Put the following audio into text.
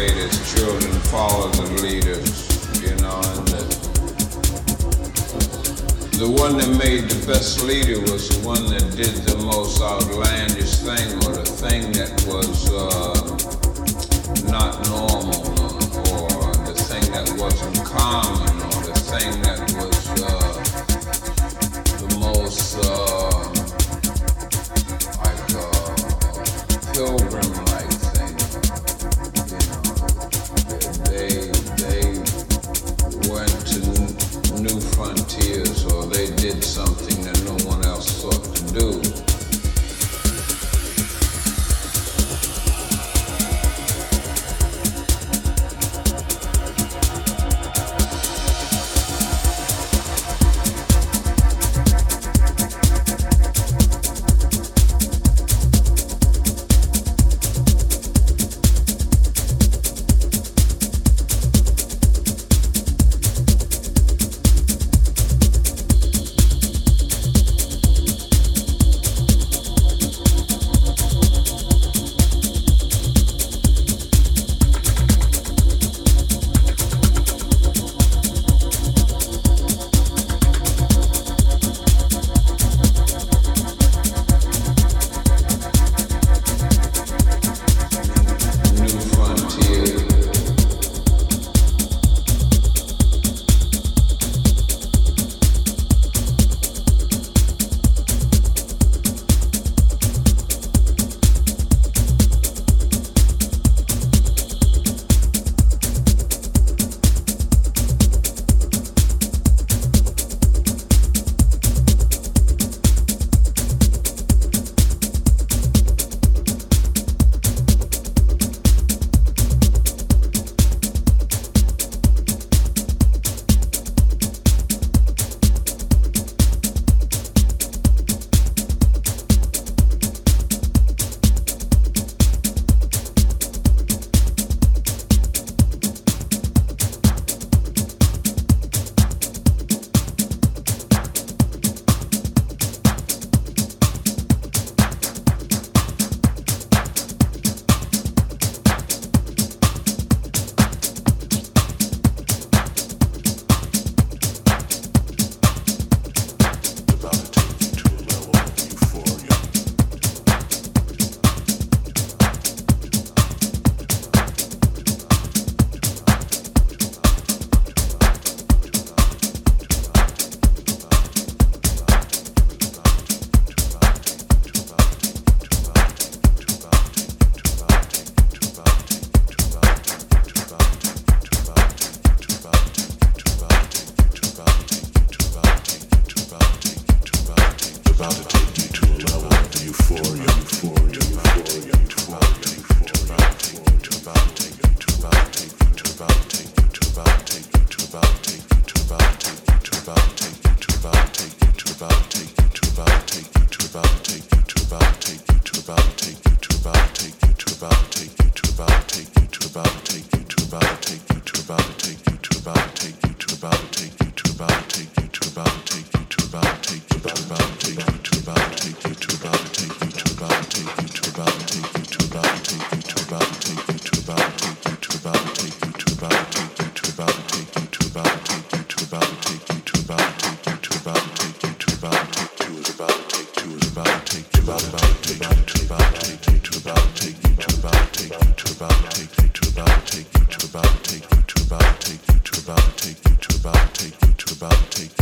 that as children, follow the leaders, you know, and the, the one that made the best leader was the one that did the most outlandish thing or the thing that was uh, not normal or, or the thing that wasn't common or the thing that was uh, the most uh, like uh, about to take